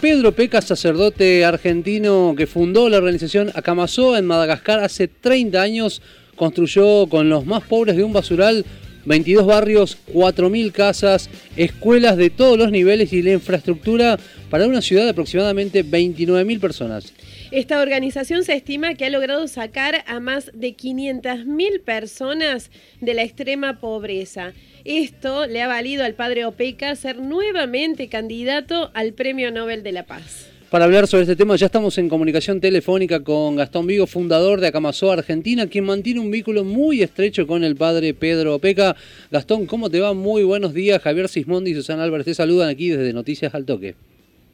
Pedro Peca, sacerdote argentino que fundó la organización Acamazó en Madagascar hace 30 años, construyó con los más pobres de un basural 22 barrios, 4.000 casas, escuelas de todos los niveles y la infraestructura para una ciudad de aproximadamente 29.000 personas. Esta organización se estima que ha logrado sacar a más de 500.000 personas de la extrema pobreza. Esto le ha valido al padre Opeca ser nuevamente candidato al Premio Nobel de la Paz. Para hablar sobre este tema ya estamos en comunicación telefónica con Gastón Vigo, fundador de Acamazó Argentina, quien mantiene un vínculo muy estrecho con el padre Pedro Opeca. Gastón, ¿cómo te va? Muy buenos días. Javier Sismondi y Susana Álvarez te saludan aquí desde Noticias al Toque.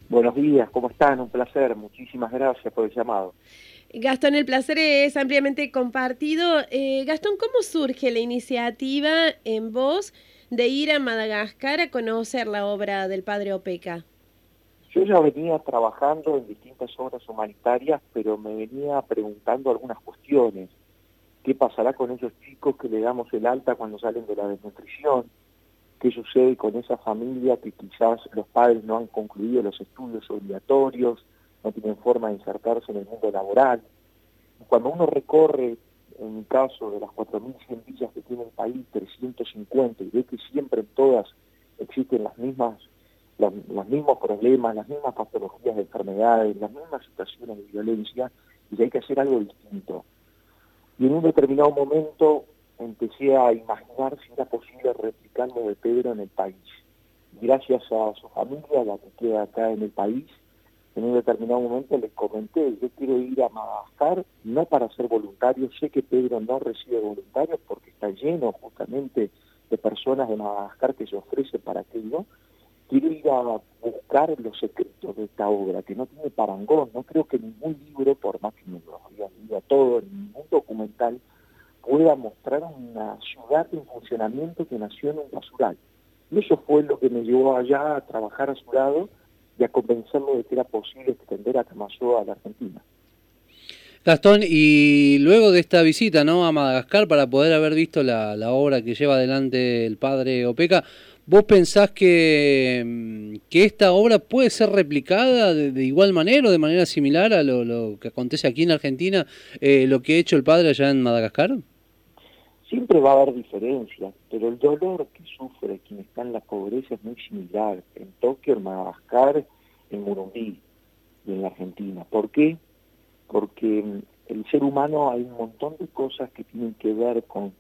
Buenos días, ¿cómo están? Un placer, muchísimas gracias por el llamado. Gastón, el placer es ampliamente compartido. Eh, Gastón, ¿cómo surge la iniciativa en vos de ir a Madagascar a conocer la obra del padre Opeca? Yo ya venía trabajando en distintas obras humanitarias, pero me venía preguntando algunas cuestiones. ¿Qué pasará con esos chicos que le damos el alta cuando salen de la desnutrición? Qué sucede con esa familia que quizás los padres no han concluido los estudios obligatorios, no tienen forma de insertarse en el mundo laboral. Cuando uno recorre, en mi caso, de las 4.100 villas que tiene el país, 350, y ve que siempre en todas existen las mismas, los, mismos problemas, las mismas patologías de enfermedades, las mismas situaciones de violencia, y hay que hacer algo distinto. Y en un determinado momento empecé a imaginar si era posible replicar lo de Pedro en el país. Gracias a su familia, la que queda acá en el país, en un determinado momento les comenté, yo quiero ir a Madagascar, no para ser voluntario, sé que Pedro no recibe voluntarios porque está lleno justamente de personas de Madagascar que se ofrecen para aquello, quiero ir a buscar los secretos de esta obra, que no tiene parangón, no creo que ningún libro, por más que me lo había leído todo, ningún documental, pueda mostrar una ciudad en funcionamiento que nació en un basural. Y eso fue lo que me llevó allá a trabajar a su lado y a convencerlo de que era posible extender a Camasó a la Argentina. Gastón, y luego de esta visita ¿no? a Madagascar para poder haber visto la, obra que lleva adelante el padre Opeca, ¿vos pensás que, mm, que esta obra puede ser replicada de, igual manera o de manera similar a lo, que acontece aquí en Argentina, eh, lo que ha hecho el padre allá en Madagascar? Siempre va a haber diferencias, pero el dolor que sufre quien está en la pobreza es muy similar en Tokio, en Madagascar, en Murumbí y en la Argentina. ¿Por qué? Porque mm, el ser humano hay un montón de cosas que tienen que ver con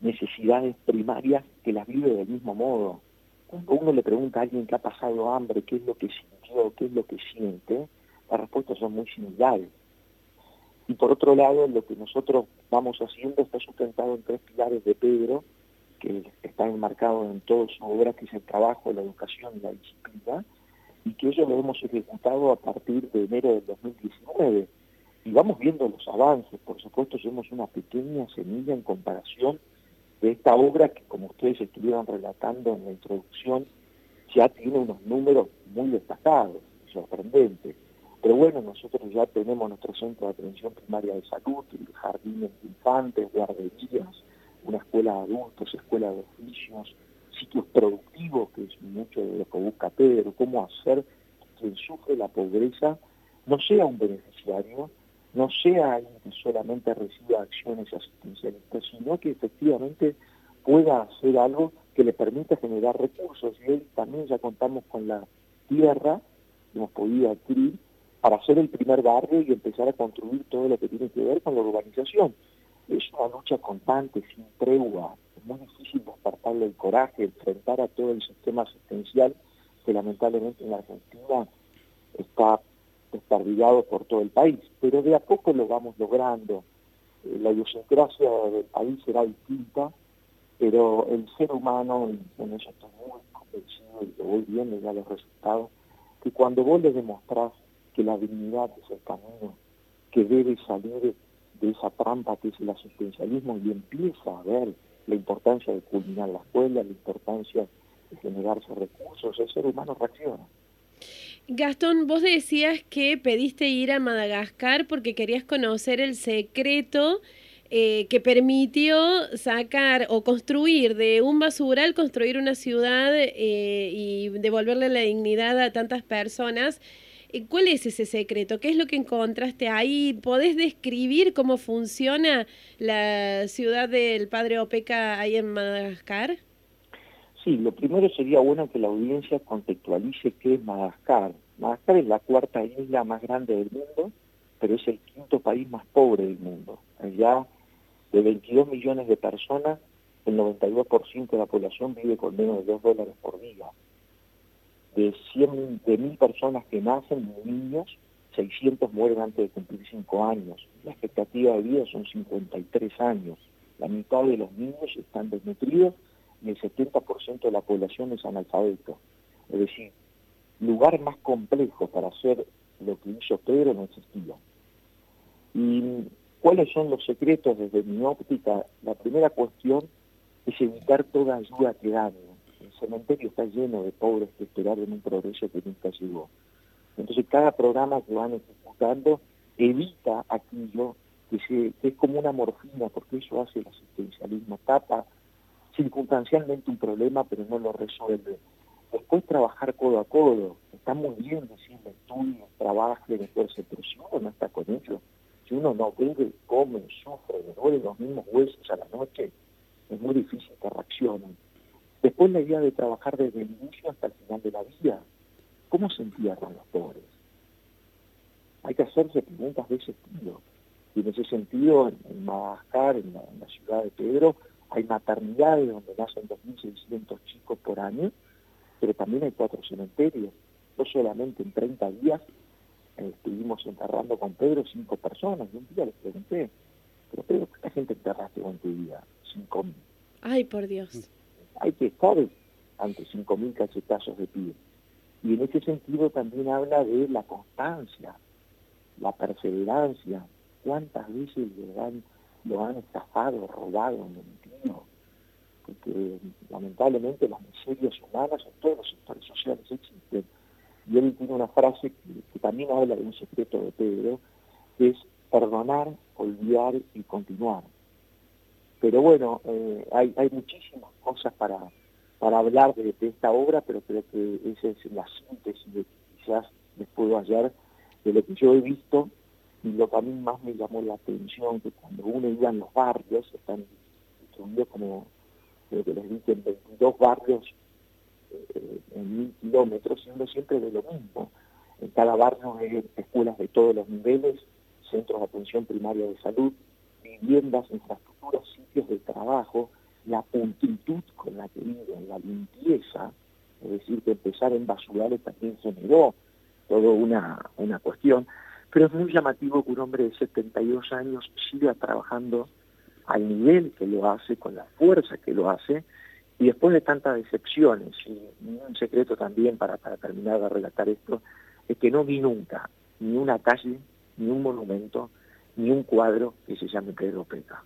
necesidades primarias que las vive del mismo modo. Cuando uno le pregunta a alguien que ha pasado hambre, qué es lo que sintió, qué es lo que siente, las respuestas son muy similares. Y por otro lado, lo que nosotros vamos haciendo está sustentado en tres pilares de Pedro, que están enmarcados en toda su obra, que es el trabajo, la educación y la disciplina, y que ellos lo hemos ejecutado a partir de enero del 2019. Y vamos viendo los avances, por supuesto, somos una pequeña semilla en comparación de esta obra que, como ustedes estuvieron relatando en la introducción, ya tiene unos números muy destacados, sorprendentes. Pero bueno, nosotros ya tenemos nuestro centro de atención primaria de salud, jardín de infantes, guarderías, una escuela de adultos, escuela de oficios, sitios productivos, que es mucho de lo que busca Pedro, cómo hacer que quien sufre la pobreza no sea un beneficiario, no sea alguien que solamente reciba acciones asistencialistas, sino que efectivamente pueda hacer algo que le permita generar recursos. Y hoy también ya contamos con la tierra que hemos podido adquirir para hacer el primer barrio y empezar a construir todo lo que tiene que ver con la urbanización. Es una lucha constante, sin tregua. Es muy difícil despertarle el coraje, enfrentar a todo el sistema asistencial que lamentablemente en la Argentina está desperdigado por todo el país. Pero de a poco lo vamos logrando. Eh, la idiosincrasia del país será distinta, pero el ser humano, y en eso estoy muy convencido y lo voy viendo ya los resultados, que cuando vos le demostrás que la dignidad es el camino que debe salir de esa trampa que es el asistencialismo y empieza a ver la importancia de culminar la escuela, la importancia de generarse recursos, el ser humano reacciona. Gastón, vos decías que pediste ir a Madagascar porque querías conocer el secreto eh, que permitió sacar o construir de un basural, construir una ciudad eh, y devolverle la dignidad a tantas personas ¿Cuál es ese secreto? ¿Qué es lo que encontraste ahí? ¿Podés describir cómo funciona la ciudad del Padre Opeca ahí en Madagascar? Sí, lo primero sería bueno que la audiencia contextualice qué es Madagascar. Madagascar es la cuarta isla más grande del mundo, pero es el quinto país más pobre del mundo. Allá de 22 millones de personas, el 92% de la población vive con menos de 2 dólares por día. De 100 de personas que nacen, niños, 600 mueren antes de cumplir 5 años. La expectativa de vida son 53 años. La mitad de los niños están desnutridos y el 70% de la población es analfabeto. Es decir, lugar más complejo para hacer lo que hizo Pedro no existía. ¿Y cuáles son los secretos desde mi óptica? La primera cuestión es evitar toda ayuda que dañe. El cementerio está lleno de pobres que esperaron un progreso que nunca llegó. Entonces cada programa que van ejecutando evita aquello que, es como una morfina, porque eso hace el asistencialismo, tapa circunstancialmente un problema, pero no lo resuelve. Después trabajar codo a codo. Está muy bien decirle estudio, trabaje, esfuerce, pero si uno no está con ellos, si uno no bebe, come, sufre, le duele los mismos huesos a la noche, es muy difícil que reaccionen. Después la idea de trabajar desde el inicio hasta el final de la vida. ¿Cómo se entierran los pobres? Hay que hacerse preguntas de ese estilo. Y en ese sentido, en, Madagascar, en la, ciudad de Pedro, hay maternidades donde nacen 2.600 chicos por año, pero también hay cuatro cementerios. No solamente en 30 días eh, estuvimos enterrando con Pedro cinco personas. Y un día les pregunté, pero Pedro, ¿cuánta gente enterraste con tu vida? Cinco mil. Ay, por Dios. Hay que estar ante cinco mil cachetazos de pie. Y en ese sentido también habla de la constancia, la perseverancia. ¿Cuántas veces lo han, lo han estafado, robado, mentido? Porque lamentablemente las miserias humanas en todos los sectores sociales existen y él tiene una frase que, también habla de un secreto de Pedro, que es perdonar, olvidar y continuar. Pero bueno, eh, hay, hay muchísimas cosas para, para hablar de, esta obra, pero creo que esa es la síntesis de quizás les puedo hallar de lo que yo he visto y lo que a mí más me llamó la atención, que cuando uno iba en los barrios, están distribuidos como, creo que les dije, en 22 barrios eh, en mil kilómetros, siendo siempre de lo mismo. En cada barrio hay escuelas de todos los niveles, centros de atención primaria de salud, viviendas, infraestructuras, de trabajo, la puntitud con la que viven, la limpieza, es decir, que empezar en basurales también generó toda una, una cuestión, pero es muy llamativo que un hombre de 72 años siga trabajando al nivel que lo hace, con la fuerza que lo hace, y después de tantas decepciones, y un secreto también para, para terminar de relatar esto, es que no vi nunca ni una calle, ni un monumento, ni un cuadro que se llame Pedro Peca.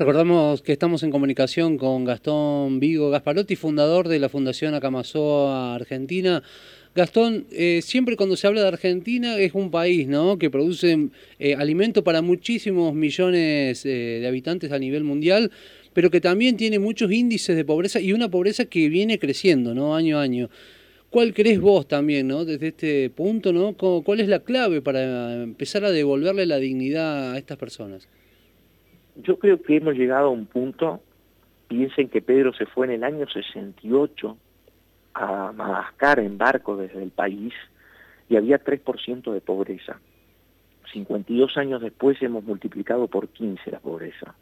Recordamos que estamos en comunicación con Gastón Vigo Gasparotti, fundador de la Fundación Acamazoa Argentina. Gastón, eh, siempre cuando se habla de Argentina es un país ¿no? que produce eh, alimento para muchísimos millones eh, de habitantes a nivel mundial, pero que también tiene muchos índices de pobreza y una pobreza que viene creciendo, ¿no? Año a año. ¿Cuál crees vos también, ¿no? Desde este punto, ¿no? ¿Cuál es la clave para empezar a devolverle la dignidad a estas personas? Yo creo que hemos llegado a un punto, piensen que Pedro se fue en el año 68 a Madagascar en barco desde el país y había 3% de pobreza. 52 años después hemos multiplicado por 15 la pobreza.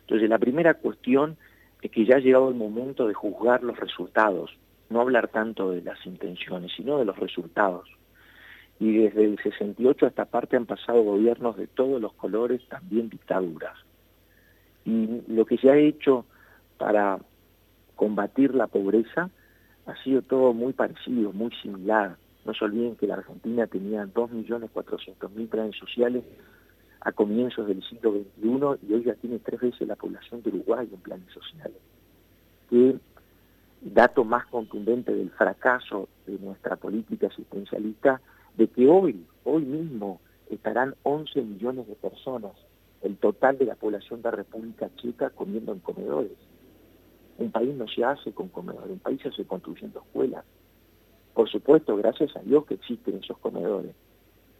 Entonces, la primera cuestión es que ya ha llegado el momento de juzgar los resultados, no hablar tanto de las intenciones, sino de los resultados. Y desde el 68 a esta parte han pasado gobiernos de todos los colores, también dictaduras. Y lo que se ha hecho para combatir la pobreza ha sido todo muy parecido, muy similar. No se olviden que la Argentina tenía 2.400.000 planes sociales a comienzos del siglo XXI y hoy ya tiene tres veces la población de Uruguay en planes sociales. ¿Qué dato más contundente del fracaso de nuestra política asistencialista de que hoy, hoy mismo, estarán 11 millones de personas, el total de la población de la República Checa, comiendo en comedores. Un país no se hace con comedores, un país se hace construyendo escuelas. Por supuesto, gracias a Dios que existen esos comedores,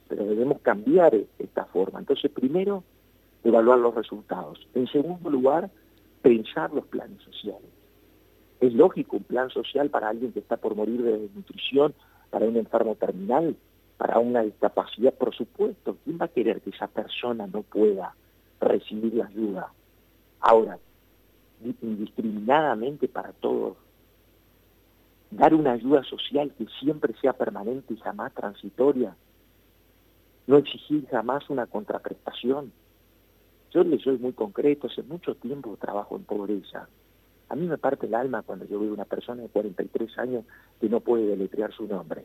pero debemos cambiar esta forma. Entonces, primero, evaluar los resultados. En segundo lugar, pensar los planes sociales. Es lógico un plan social para alguien que está por morir de desnutrición, para un enfermo terminal, para una discapacidad, por supuesto. ¿Quién va a querer que esa persona no pueda recibir la ayuda? Ahora, indiscriminadamente para todos. Dar una ayuda social que siempre sea permanente y jamás transitoria. No exigir jamás una contraprestación. Yo le soy muy concreto, hace mucho tiempo trabajo en pobreza. A mí me parte el alma cuando yo veo una persona de 43 años que no puede deletrear su nombre.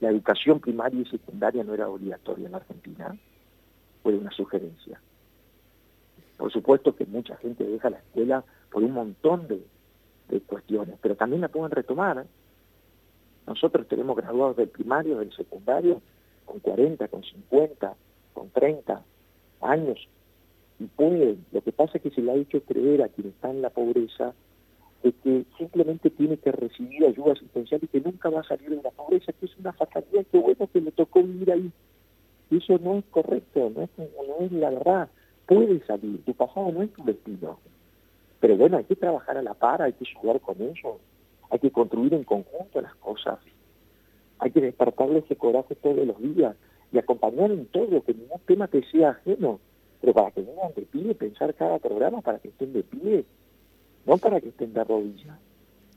La educación primaria y secundaria no era obligatoria en la Argentina. Fue una sugerencia. Por supuesto que mucha gente deja la escuela por un montón de, cuestiones, pero también la pueden retomar. ¿eh? Nosotros tenemos graduados del primario, del secundario, con 40, con 50, con 30 años, y pueden. Lo que pasa es que se le ha hecho creer a quien está en la pobreza de que simplemente tiene que recibir ayuda asistencial y que nunca va a salir de la pobreza, que es una fatalidad, que bueno que le tocó vivir ahí. Eso no es correcto, no es, no es la verdad puede salir, tu pasado no es tu destino. Pero bueno, hay que trabajar a la par, hay que ayudar con ellos, hay que construir en conjunto las cosas, hay que despertarle ese coraje todos los días y acompañar en todo, que ningún tema te sea ajeno, pero para que vengan de pie, pensar cada programa para que estén de pie, no para que estén de rodillas.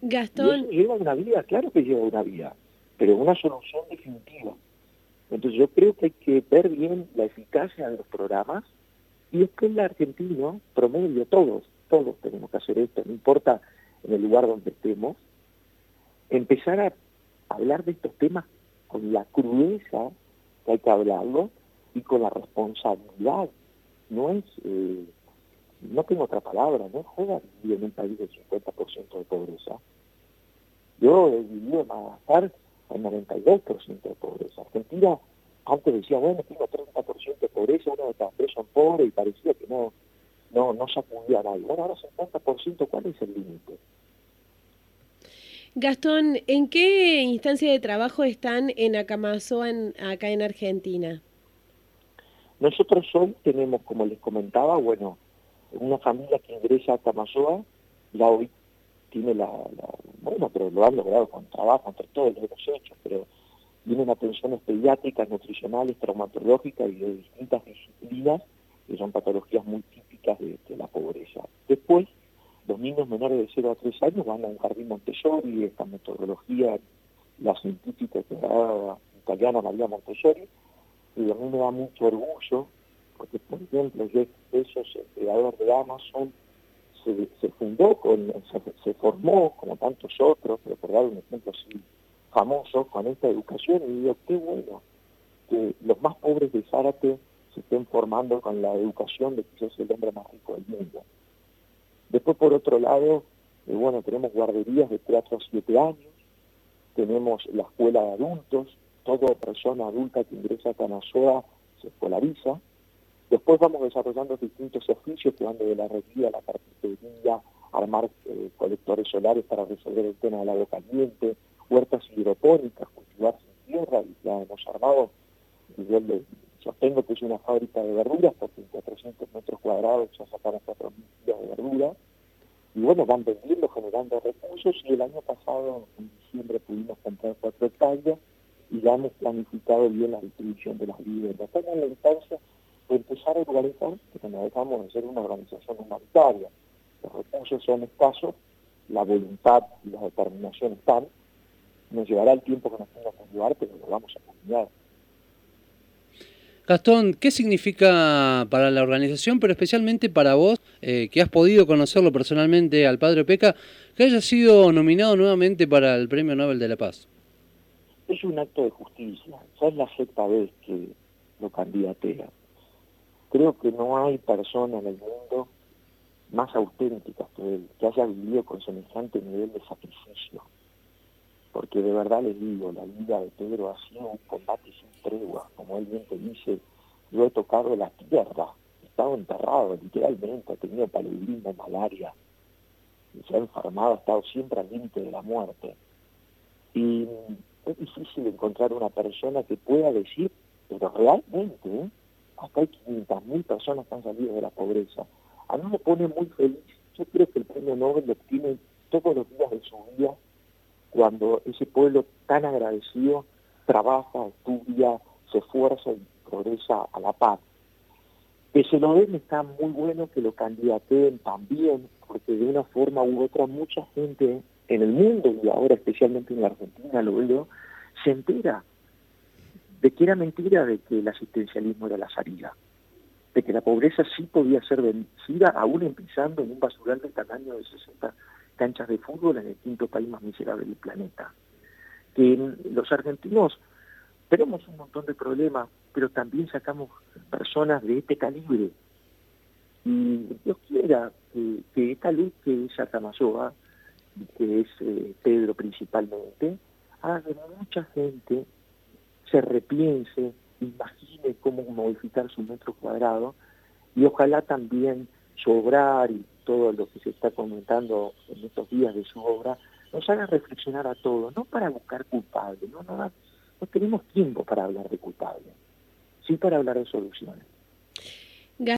Gastón. lleva una vida, claro que lleva una vida, pero una solución definitiva. Entonces yo creo que hay que ver bien la eficacia de los programas, y es que el argentino, promedio, todos, todos tenemos que hacer esto, no importa en el lugar donde estemos, empezar a hablar de estos temas con la crudeza que hay que hablarlo y con la responsabilidad. No es, eh, no tengo otra palabra, no joda vivir en un país del 50% de pobreza. Yo he vivido en Madagascar el 92% de pobreza. Argentina antes decía, bueno, tengo 30% de pobreza, uno de cada tres son pobres y parecía que no, no, no sacudía a nadie. Bueno, ahora 50%, ¿cuál es el límite? Gastón, ¿en qué instancia de trabajo están en Acamazoa, acá en Argentina? Nosotros hoy tenemos, como les comentaba, bueno, una familia que ingresa a Acamazoa, la hoy tiene la, bueno, pero lo han logrado con trabajo, entre todos lo hemos hecho, pero vienen atenciones pediátricas, nutricionales, traumatológicas y de distintas disciplinas, que son patologías muy típicas de, la pobreza. Después, los niños menores de 0 a 3 años van a un jardín Montessori, esta metodología, la científica la italiana María Montessori, y a mí me da mucho orgullo, porque por ejemplo, Jeff Bezos, el creador de Amazon, se, se fundó, con, se, se, formó, como tantos otros, pero por dar un ejemplo así famoso con esta educación y digo, qué bueno que los más pobres de Zárate se estén formando con la educación de que es el hombre más rico del mundo. Después, por otro lado, eh, bueno, tenemos guarderías de 4 a 7 años, tenemos la escuela de adultos, toda persona adulta que ingresa a Canasoa se escolariza. Después vamos desarrollando distintos oficios que van desde la herrería, la carpintería, armar eh, colectores solares para resolver el tema del agua caliente, huertas hidropónicas, cultivar sin tierra, y ya hemos armado, yo le sostengo que es una fábrica de verduras, porque en 400 metros cuadrados ya sacamos 4.000 kilos de verdura, y bueno, van vendiendo, generando recursos, y el año pasado, en diciembre, pudimos comprar cuatro hectáreas, y ya hemos planificado bien la distribución de las viviendas. Estamos en la instancia de empezar a organizar, que no dejamos de ser una organización humanitaria. Los recursos son escasos, la voluntad y la determinación están, nos llevará el tiempo que nos tenga que llevar, pero lo vamos a cambiar. Gastón, ¿qué significa para la organización, pero especialmente para vos, eh, que has podido conocerlo personalmente al padre Peca, que haya sido nominado nuevamente para el Premio Nobel de la Paz? Es un acto de justicia. Ya es la sexta vez que lo candidatea. Creo que no hay persona en el mundo más auténtica que él, que haya vivido con semejante nivel de sacrificio porque de verdad les digo, la vida de Pedro ha sido un combate sin tregua, como él bien te dice, yo he tocado la tierra, he estado enterrado literalmente, he tenido paludismo, malaria, se ha enfermado, ha estado siempre al límite de la muerte. Y es difícil encontrar una persona que pueda decir, pero realmente, ¿eh? acá hay 500.000 personas que han salido de la pobreza. A mí me pone muy feliz. Yo creo que el premio Nobel lo obtiene todos los días de su vida cuando ese pueblo tan agradecido trabaja, estudia, se esfuerza y progresa a la paz. Que se lo den está muy bueno, que lo candidateen también, porque de una forma u otra mucha gente en el mundo y ahora especialmente en la Argentina lo veo, se entera de que era mentira de que el asistencialismo era la salida, de que la pobreza sí podía ser vencida aún empezando en un basural del tamaño de 60 canchas de fútbol en el quinto país más miserable del planeta. Que los argentinos tenemos un montón de problemas, pero también sacamos personas de este calibre. Y Dios quiera que, esta luz que es Atamayoa, que es eh, Pedro principalmente, haga que mucha gente se repiense, imagine cómo modificar su metro cuadrado y ojalá también su obrar y todo lo que se está comentando en estos días de su obra nos haga reflexionar a todos, no para buscar culpables, no, tenemos tiempo para hablar de culpables, sí para hablar de soluciones.